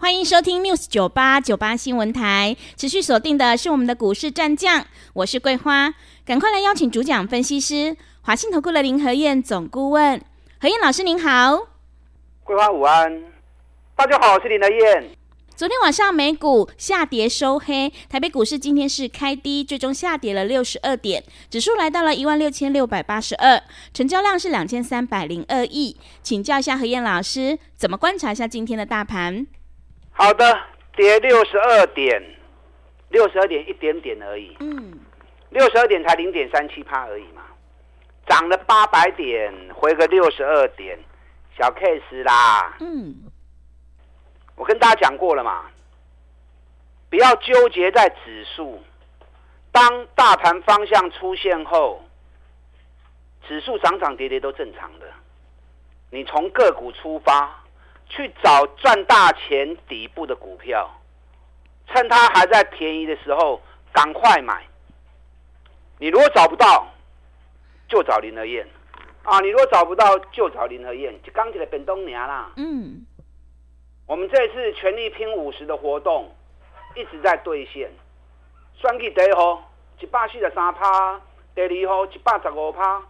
欢迎收听 News 九八九八新闻台，持续锁定的是我们的股市战将，我是桂花，赶快来邀请主讲分析师华信投顾的林和燕总顾问，何燕老师您好，桂花午安，大家好，我是林和燕。昨天晚上美股下跌收黑，台北股市今天是开低，最终下跌了六十二点，指数来到了一万六千六百八十二，成交量是两千三百零二亿，请教一下何燕老师，怎么观察一下今天的大盘？好的，跌六十二点，六十二点一点点而已。嗯，六十二点才零点三七趴而已嘛，涨了八百点，回个六十二点，小 case 啦。嗯，我跟大家讲过了嘛，不要纠结在指数，当大盘方向出现后，指数涨涨跌跌都正常的，你从个股出发。去找赚大钱底部的股票，趁它还在便宜的时候赶快买。你如果找不到，就找林和燕啊！你如果找不到，就找林和燕。就刚起来变东娘啦。嗯，我们这次全力拼五十的活动一直在兑现。算计第一号一百四十三趴，第二号一百十五趴，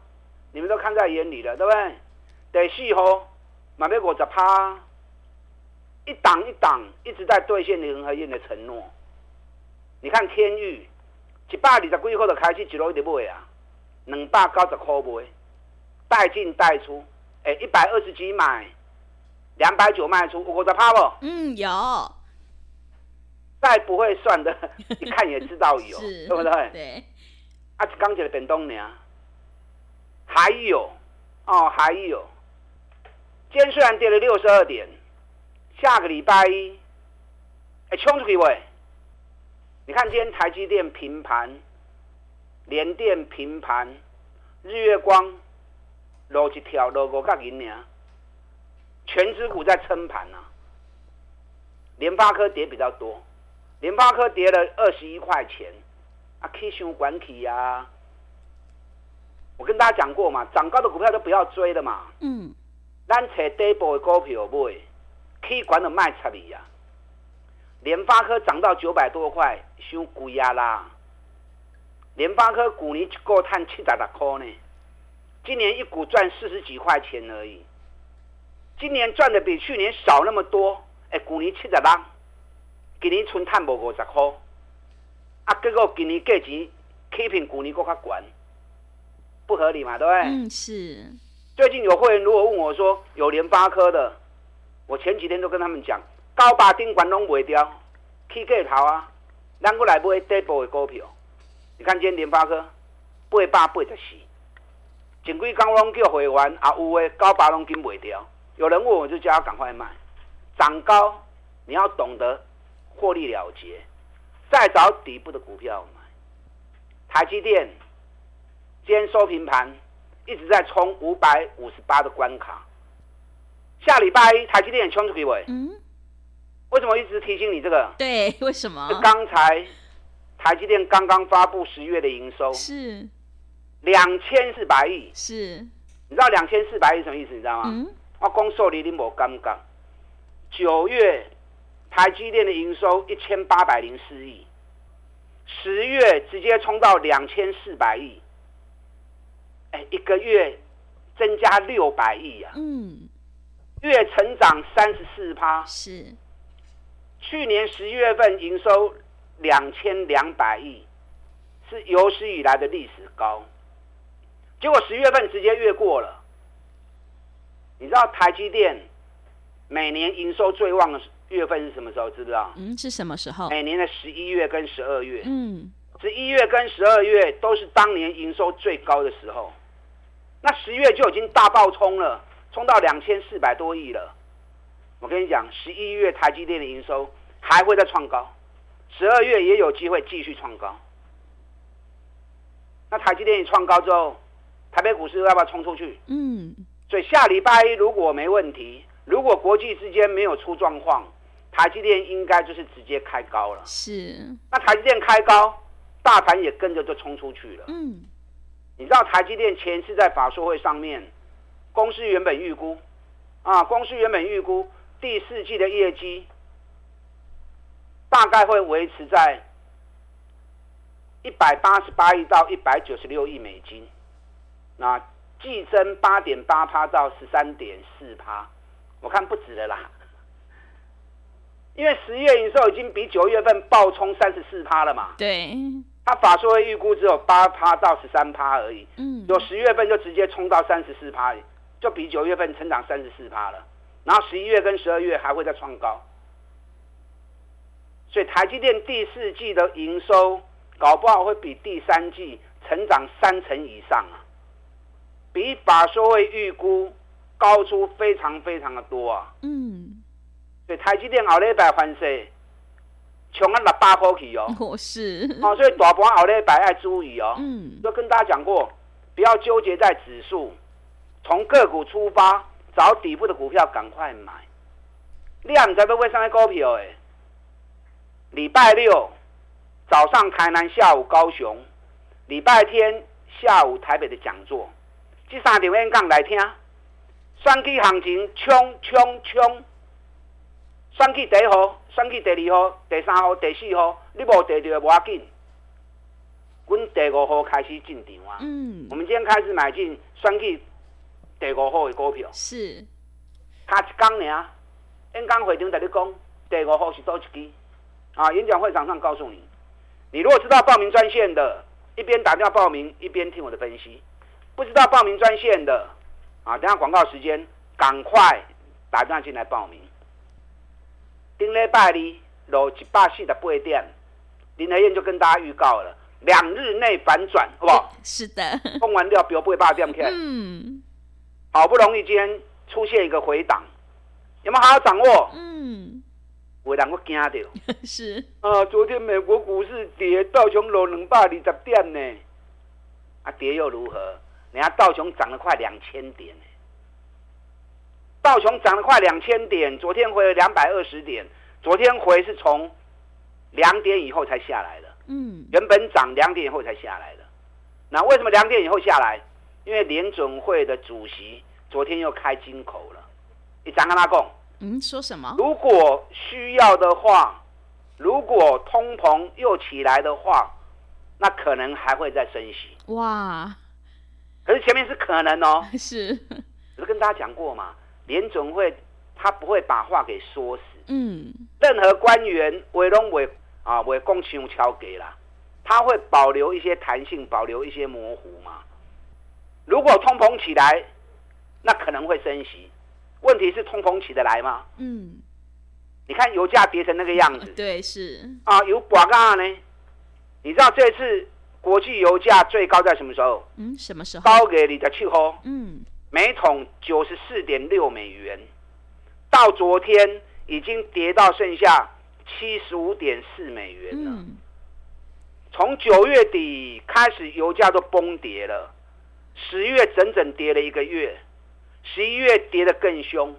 你们都看在眼里了，对不对？第四号买要五十趴。一档一档一直在兑现林和彦的承诺。你看天域，一百二十几块的开始一路一直买啊，两百九十块买，带进带出，哎，一百二十几买，两百九卖出，有五十趴不？嗯，有。再不会算的，一看也知道有，是对不对？对。啊，刚起来变东呢，还有哦，还有，今天虽然跌了六十二点。下个礼拜一，哎，冲出去喂！你看今天台积电平盘，联电平盘，日月光落一条落五角银呢，权值股在撑盘啊。联发科跌比较多，联发科跌了二十一块钱，啊，K 线管体呀。我跟大家讲过嘛，涨高的股票都不要追了嘛。嗯。咱找底部的股票买。可以管的卖差你呀！联发科涨到九百多块，伤贵啊啦！联发科股年一个赚七十六块呢，今年一股赚四十几块钱而已。今年赚的比去年少那么多，哎，股年七十六，今年纯赚无五十块，啊，结果今年价钱起平股年够较管，不合理嘛？对不对？嗯，是。最近有会员如果问我说有联发科的。我前几天都跟他们讲，高八顶管拢卖掉，起价头啊，咱过来买底部的股票。你看今天联发科八百八十四，前几天拢叫会员啊，有诶高八拢紧卖掉。有人问我就叫他赶快卖，涨高你要懂得获利了结，再找底部的股票买。台积电今天收平盘，一直在冲五百五十八的关卡。下礼拜一台积电冲出去尾，嗯，为什么一直提醒你这个？对，为什么？刚才台积电刚刚发布十月的营收是两千四百亿，是，你知道两千四百亿什么意思？你知道吗？嗯，我公受理你冇刚刚，九月台积电的营收一千八百零四亿，十月直接冲到两千四百亿，哎，一个月增加六百亿啊，嗯。月成长三十四趴，是去年十一月份营收两千两百亿，是有史以来的历史高。结果十月份直接越过了。你知道台积电每年营收最旺的月份是什么时候？知不知道？嗯，是什么时候？每年的十一月跟十二月。嗯，十一月跟十二月都是当年营收最高的时候。那十月就已经大爆冲了。冲到两千四百多亿了，我跟你讲，十一月台积电的营收还会再创高，十二月也有机会继续创高。那台积电一创高之后，台北股市要不要冲出去？嗯。所以下礼拜一如果没问题，如果国际之间没有出状况，台积电应该就是直接开高了。是。那台积电开高，大盘也跟着就冲出去了。嗯。你知道台积电前次在法说会上面，公司原本预估，啊，公司原本预估第四季的业绩大概会维持在一百八十八亿到一百九十六亿美金，那季增八点八趴到十三点四趴，我看不止了啦，因为十月营收已经比九月份暴冲三十四趴了嘛。对。他法说会预估只有八趴到十三趴而已，嗯，有十月份就直接冲到三十四趴，就比九月份成长三十四趴了。然后十一月跟十二月还会再创高，所以台积电第四季的营收搞不好会比第三季成长三成以上啊，比法说会预估高出非常非常的多啊。嗯，所以台积电后礼拜翻势。穷啊，六百块去哦。我是。哦，所以大盘后礼拜要注意哦。嗯。就跟大家讲过，不要纠结在指数，从个股出发，找底部的股票赶快买。你也唔知要买什么股票诶。礼拜六早上台南，下午高雄，礼拜天下午台北的讲座，这三场演讲来听。选举行情冲冲冲，选举第一号。选举第二号、第三号、第四号，你无得到无要紧。阮第五号开始进场啊！嗯，我们今天开始买进选举第五号的股票。是，他一工尔，演讲会场在你讲，第五号是多一支啊！演讲会场上告诉你，你如果知道报名专线的，一边打电话报名，一边听我的分析；不知道报名专线的，啊，等下广告时间，赶快打电话进来报名。顶礼拜二落一百四十八点，林和燕就跟大家预告了，两日内反转，好不好？是的。封完料表八八点开。嗯。好不容易今天出现一个回档，有没有好好掌握？嗯。会让我惊到。是。啊，昨天美国股市跌，道琼楼两百二十点呢。啊，跌又如何？人家道琼涨了快两千点。道琼涨了快两千点，昨天回了两百二十点，昨天回是从两点以后才下来的。嗯，原本涨两点以后才下来的。那为什么两点以后下来？因为联准会的主席昨天又开金口了。你张跟他讲，嗯，说什么？如果需要的话，如果通膨又起来的话，那可能还会再升息。哇！可是前面是可能哦。是。不是跟大家讲过嘛？联总会他不会把话给说死，嗯，任何官员委拢委啊为供求敲给啦，他会保留一些弹性，保留一些模糊嘛。如果通膨起来，那可能会升息。问题是通膨起得来吗？嗯，你看油价跌成那个样子，对，是啊，有寡干呢？你知道这次国际油价最高在什么时候？嗯，什么时候？高给你的气候，嗯。每桶九十四点六美元，到昨天已经跌到剩下七十五点四美元了。从九月底开始，油价都崩跌了，十月整整跌了一个月，十一月跌得更凶。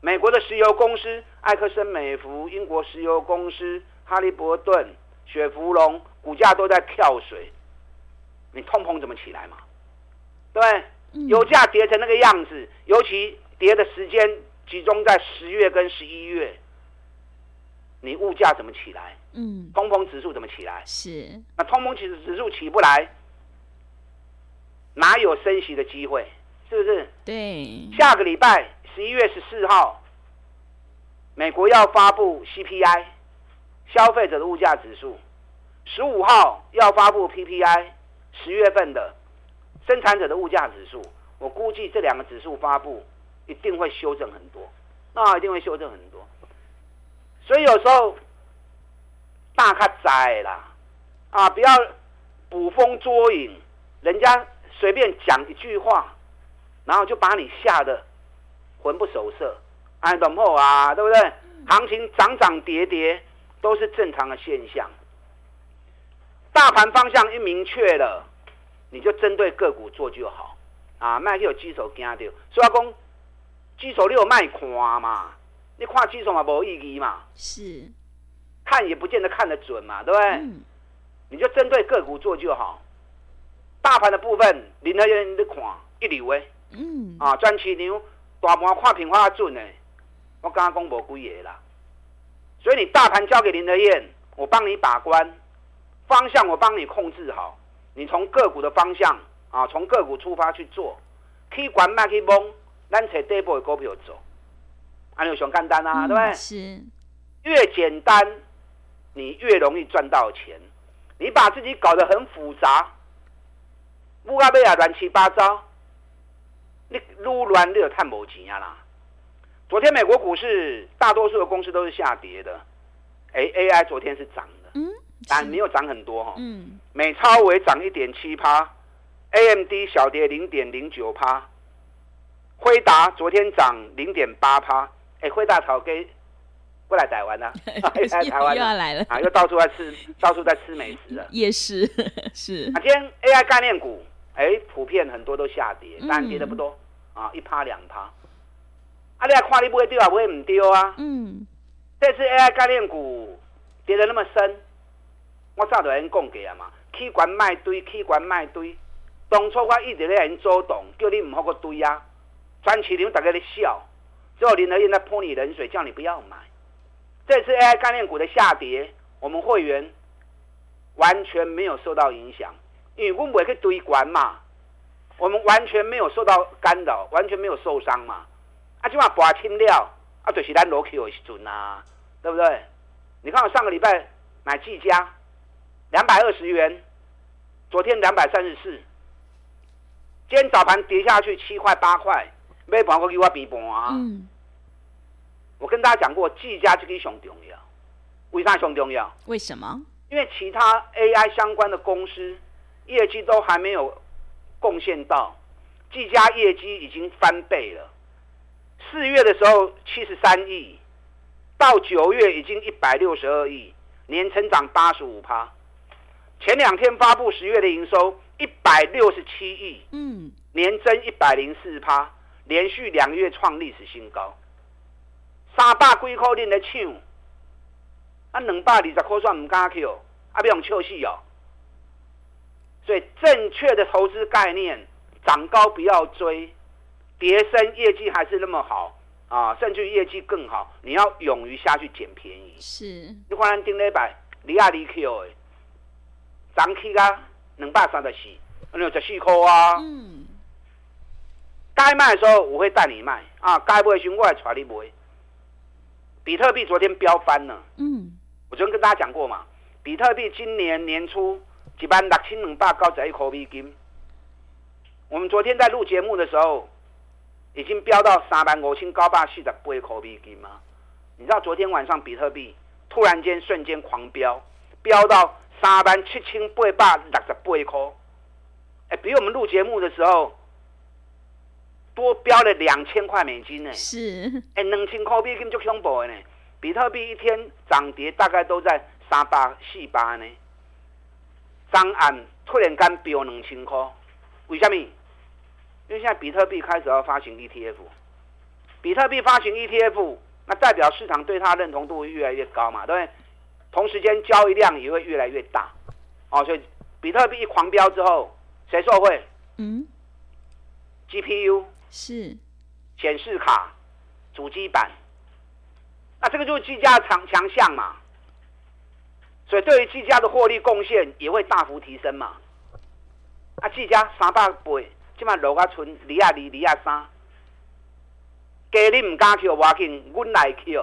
美国的石油公司埃克森美孚、英国石油公司哈利伯顿、雪佛龙股价都在跳水，你通膨怎么起来嘛？对。油价跌成那个样子，尤其跌的时间集中在十月跟十一月，你物价怎么起来？嗯，通膨指数怎么起来？是。那通膨指指数起不来，哪有升息的机会？是不是？对。下个礼拜十一月十四号，美国要发布 CPI，消费者的物价指数；十五号要发布 PPI，十月份的。生产者的物价指数，我估计这两个指数发布一定会修正很多，那一定会修正很多。所以有时候大咖灾啦，啊，不要捕风捉影，人家随便讲一句话，然后就把你吓得魂不守舍，哎，懂不啊？对不对？行情涨涨跌跌都是正常的现象。大盘方向一明确了，你就针对个股做就好啊，卖去有基手惊到，所以讲基手你有卖看嘛，你看基手嘛没意义嘛，是，看也不见得看得准嘛，对不对？嗯、你就针对个股做就好。大盘的部分，林和彦你看一流诶，嗯，啊，专市场大盘看平花准呢，我刚刚讲无几个啦，所以你大盘交给林德燕，我帮你把关。方向我帮你控制好，你从个股的方向啊，从个股出发去做，可以管卖可以蒙，咱找底部的股票走，安尼有想简单啊，嗯、对不对？是，越简单，你越容易赚到钱。你把自己搞得很复杂，乌鸦贝亚乱七八糟，你撸乱你就赚无钱啊啦。昨天美国股市大多数的公司都是下跌的，哎，AI 昨天是涨的，嗯。但没有涨很多哈，嗯，美超微涨一点七趴，AMD 小跌零点零九趴，辉达昨天涨零点八趴，哎，辉达草根不来台湾了，来台湾又要来了。啊，又到处在吃，到处在吃美食了，也是 是。啊，今天 AI 概念股，哎，普遍很多都下跌，但跌的不多啊，一趴两趴。啊，你看你不会丢啊，不会唔丢啊，嗯，这次 AI 概念股跌得那么深。我早就已经讲过啊嘛，去管卖堆，去管卖堆。当初我一直在因做动，叫你唔好个堆啊。全市场大家在笑，最后林和彦在泼你冷水，叫你不要买。这次 AI 概念股的下跌，我们会员完全没有受到影响，因为我们不会去堆管嘛，我们完全没有受到干扰，完全没有受伤嘛。啊，起码拔清了，啊，就是咱落去的时阵啊，对不对？你看我上个礼拜买技嘉。两百二十元，昨天两百三十四，今天早盘跌下去七块八块，没办法给我比盘啊。嗯，我跟大家讲过，技嘉这个很重要，为啥很重要？为什么？因为其他 AI 相关的公司业绩都还没有贡献到，技嘉业绩已经翻倍了。四月的时候七十三亿，到九月已经一百六十二亿，年成长八十五趴。前两天发布十月的营收一百六十七亿，嗯，年增一百零四趴，连续两个月创历史新高。三百几块钱的抢，啊，两百二十块算唔敢抢，啊，不用笑死哦。所以正确的投资概念，涨高不要追，跌升业绩还是那么好啊，甚至业绩更好，你要勇于下去捡便宜。是，你看咱顶礼拜，离啊离 Q 的。涨起啊，两百三十四，六十四块啊。嗯。该卖的时候我会带你卖啊，该卖的时候我会带你卖。比特币昨天飙翻了。嗯。我昨天跟大家讲过嘛，比特币今年年初一万六千两百九十一块美金。我们昨天在录节目的时候，已经飙到三万五千九百四十八块美金吗？你知道昨天晚上比特币突然间瞬间狂飙，飙到。三万七千八百六十八块，哎，比我们录节目的时候多飙了两千块美金呢。是，哎，两千块美金就恐怖呢。比特币一天涨跌大概都在三百四八呢。上岸突然间飙两千块，为什么？因为现在比特币开始要发行 ETF，比特币发行 ETF，那代表市场对它认同度会越来越高嘛，对不对？同时间交易量也会越来越大，哦，所以比特币一狂飙之后，谁受惠？嗯，GPU 是。显示卡、主机板，那这个就是技嘉强强项嘛，所以对于技嘉的获利贡献也会大幅提升嘛。啊，技嘉三百倍，今晚落啊存二啊二、二啊三，加你唔敢去，我紧，阮来去，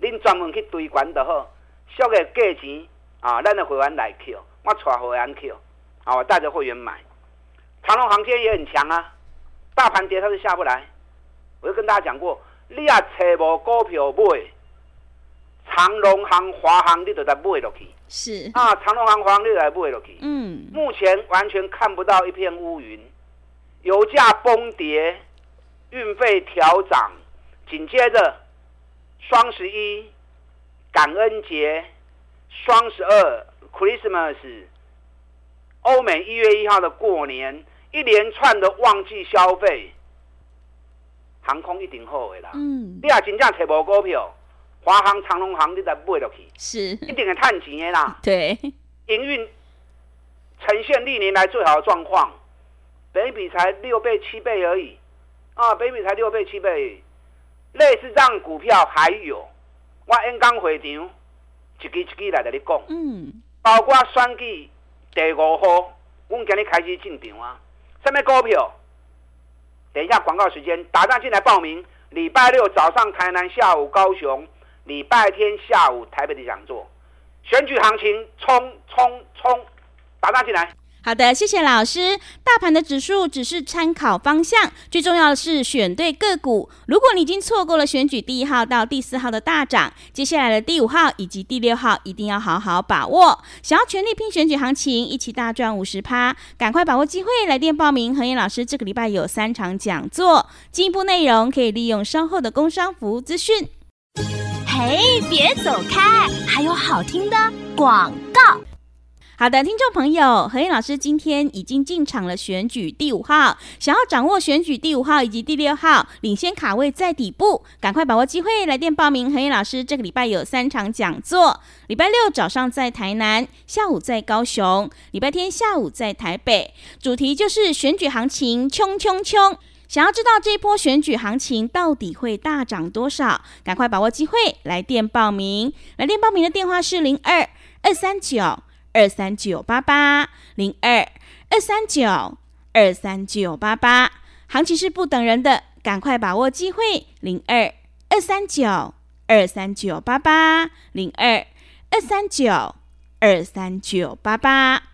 恁专门去堆管就好。小个价钱啊，咱的会员来去我带会员 Q，啊，我带着会员买。长隆航天也很强啊，大盘跌它是下不来。我就跟大家讲过，你啊找无股票买，长隆航、华航你都在买落去。是啊，长荣航、华航你都在买落去。嗯。目前完全看不到一片乌云，油价崩跌，运费调涨，紧接着双十一。感恩节、双十二、Christmas、欧美一月一号的过年，一连串的旺季消费，航空一定好的啦。嗯，你也真正找无股票，华航、长荣航你再买落去，是一定会趁钱的啦。对，营运呈现历年来最好的状况，北比才六倍七倍而已啊，北比才六倍七倍。类似这样股票还有，我演讲会场一支一支来跟你讲，嗯，包括选举第五号，我们今日开始进场啊。什么股票？等一下广告时间，打电话进来报名。礼拜六早上台南，下午高雄，礼拜天下午台北的讲座。选举行情，冲冲冲！打电话进来。好的，谢谢老师。大盘的指数只是参考方向，最重要的是选对个股。如果你已经错过了选举第一号到第四号的大涨，接下来的第五号以及第六号一定要好好把握。想要全力拼选举行情，一起大赚五十趴，赶快把握机会，来电报名。和彦老师这个礼拜有三场讲座，进一步内容可以利用稍后的工商服务资讯。哎，别走开，还有好听的广告。好的，听众朋友，和彦老师今天已经进场了选举第五号，想要掌握选举第五号以及第六号领先卡位在底部，赶快把握机会来电报名。和彦老师这个礼拜有三场讲座，礼拜六早上在台南，下午在高雄，礼拜天下午在台北，主题就是选举行情，冲冲冲！想要知道这一波选举行情到底会大涨多少，赶快把握机会来电报名。来电报名的电话是零二二三九。二三九八八零二二三九二三九八八，行情是不等人的，赶快把握机会。零二二三九二三九八八零二二三九二三九八八。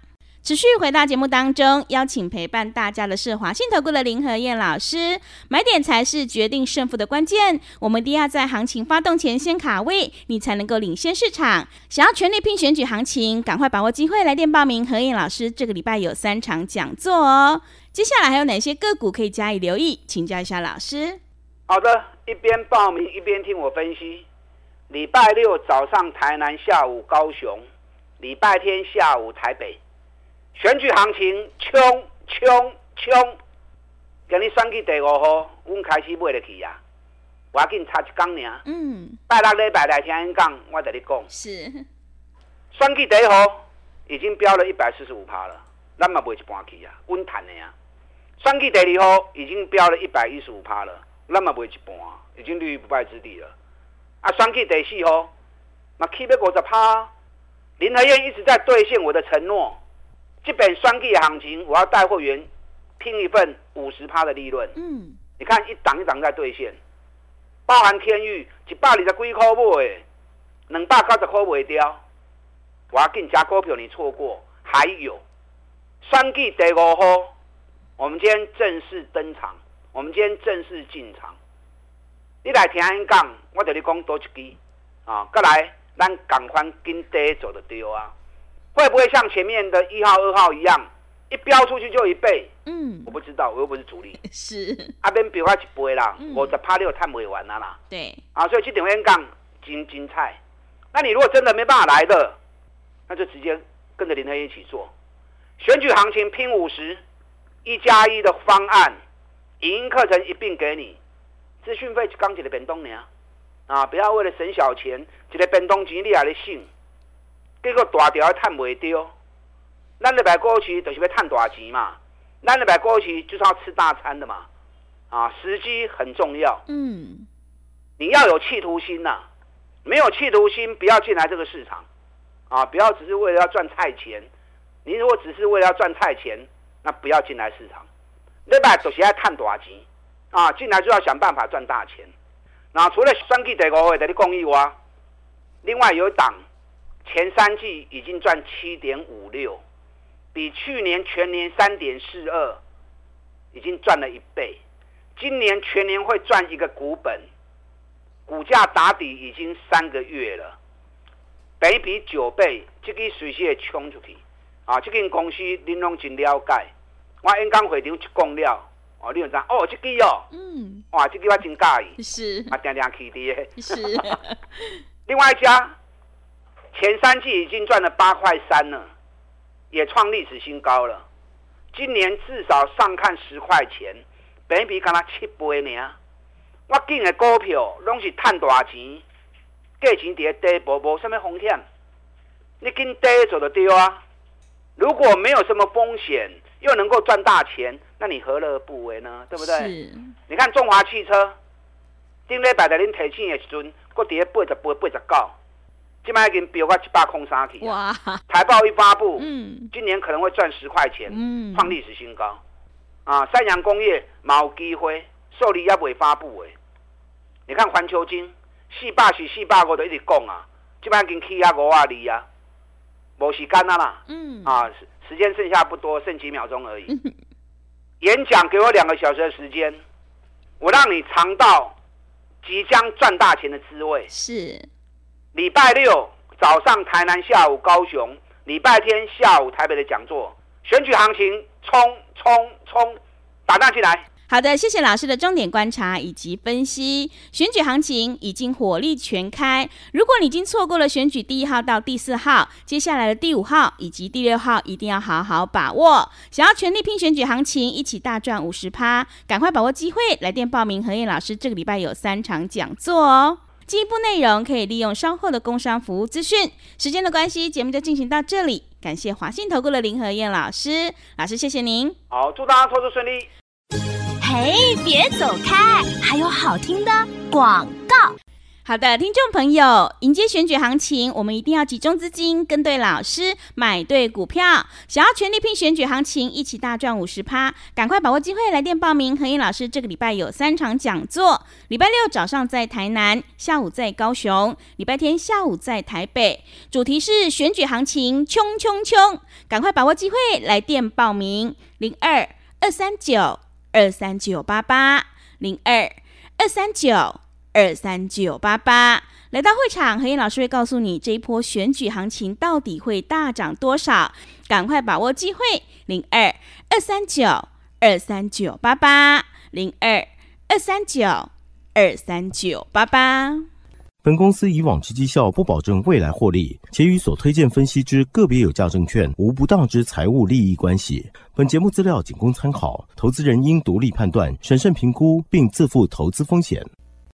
持续回到节目当中，邀请陪伴大家的是华信投顾的林和燕老师。买点才是决定胜负的关键，我们一定要在行情发动前先卡位，你才能够领先市场。想要全力拼选举行情，赶快把握机会，来电报名。和燕老师这个礼拜有三场讲座哦。接下来还有哪些个股可以加以留意？请教一下老师。好的，一边报名一边听我分析。礼拜六早上台南，下午高雄，礼拜天下午台北。选举行情冲冲冲！今日选举第五号，我们开始买得起呀。我要给你差一讲呢。嗯。拜六礼拜来听因讲，我跟你讲。是。选举第一号已经标了一百四十五趴了，咱嘛买一半去啊，稳赚的呀。选举第二号已经标了一百一十五趴了，咱嘛买一半，已经立于不败之地了。啊，选举第四号，嘛起要五十趴。林和燕一直在兑现我的承诺。这本双 K 行情，我要带会员拼一份五十趴的利润。嗯，你看一档一档在兑现，包含天域一百二十几块买，两百九十块卖掉。我要给你加股票，你错过。还有双 K 第五号，我们今天正式登场，我们今天正式进场。你来听人讲，我对你讲多一支啊，过来，咱赶快跟爹走的丢啊。会不会像前面的一号、二号一样，一飙出去就一倍？嗯，我不知道，我又不是主力。是，阿边比划一倍啦，我的趴六探不完了啦。对，啊，所以去点位杠精精彩。那你如果真的没办法来的，那就直接跟着林黑一起做。选举行情拼五十，一加一的方案，影音课程一并给你，资讯费刚起的变动呢？啊，不要为了省小钱，这个变动钱你还得信。这个大条还赚袂到，咱咧买过去就是要赚大钱嘛，咱咧买过去就是要吃大餐的嘛，啊，时机很重要。嗯，你要有企图心呐、啊，没有企图心不要进来这个市场，啊，不要只是为了要赚菜钱。你如果只是为了要赚菜钱，那不要进来市场。你买就是要赚大钱，啊，进来就要想办法赚大钱。那除了选举第五号的公益外，另外有一档。前三季已经赚七点五六，比去年全年三点四二，已经赚了一倍。今年全年会赚一个股本，股价打底已经三个月了，北比九倍，这个随时会冲出去。啊，这间公司您拢真了解，我演讲会场一讲了，哦，你有知哦，这个哦，嗯，哇，这个我真介意，是，啊，定定去的，是。另外一家。前三季已经赚了八块三了，也创历史新高了。今年至少上看十块钱，本益比刚才七倍呢。我进的股票拢是赚大钱，价钱在低波波，什么风险？你跟低走的丢啊！如果没有什么风险，又能够赚大钱，那你何乐而不为呢？对不对？你看中华汽车，顶礼拜在恁提醒的时阵，搁在八十八、八十九，今摆已经飙到一百空三去。哇！财报一发布，嗯，今年可能会赚十块钱，嗯，创历史新高。啊，三洋工业冇机会，受理也未发布诶。你看环球金，四百是四百五，都一直讲啊，今摆已经起啊五啊二啊，无时间啊啦，嗯，啊，时间剩下不多，剩几秒钟而已。嗯、演讲给我两个小时的时间，我让你尝到即将赚大钱的滋味。是，礼拜六早上台南，下午高雄，礼拜天下午台北的讲座，选举行情冲。冲冲，打弹进来！好的，谢谢老师的重点观察以及分析。选举行情已经火力全开，如果你已经错过了选举第一号到第四号，接下来的第五号以及第六号一定要好好把握。想要全力拼选举行情，一起大赚五十趴，赶快把握机会，来电报名。何燕老师这个礼拜有三场讲座哦，进一步内容可以利用稍后的工商服务资讯。时间的关系，节目就进行到这里。感谢华信投顾的林和燕老师，老师谢谢您。好，祝大家投资顺利。嘿，别走开，还有好听的广告。好的，听众朋友，迎接选举行情，我们一定要集中资金，跟对老师，买对股票。想要全力拼选举行情，一起大赚五十趴，赶快把握机会，来电报名。和彦老师这个礼拜有三场讲座：礼拜六早上在台南，下午在高雄，礼拜天下午在台北。主题是选举行情，冲冲冲！赶快把握机会，来电报名：零二二三九二三九八八零二二三九。二三九八八，来到会场，何燕老师会告诉你这一波选举行情到底会大涨多少，赶快把握机会，零二二三九二三九八八，零二二三九二三九八八。本公司以往之绩效不保证未来获利，且与所推荐分析之个别有价证券无不当之财务利益关系。本节目资料仅供参考，投资人应独立判断、审慎评估，并自负投资风险。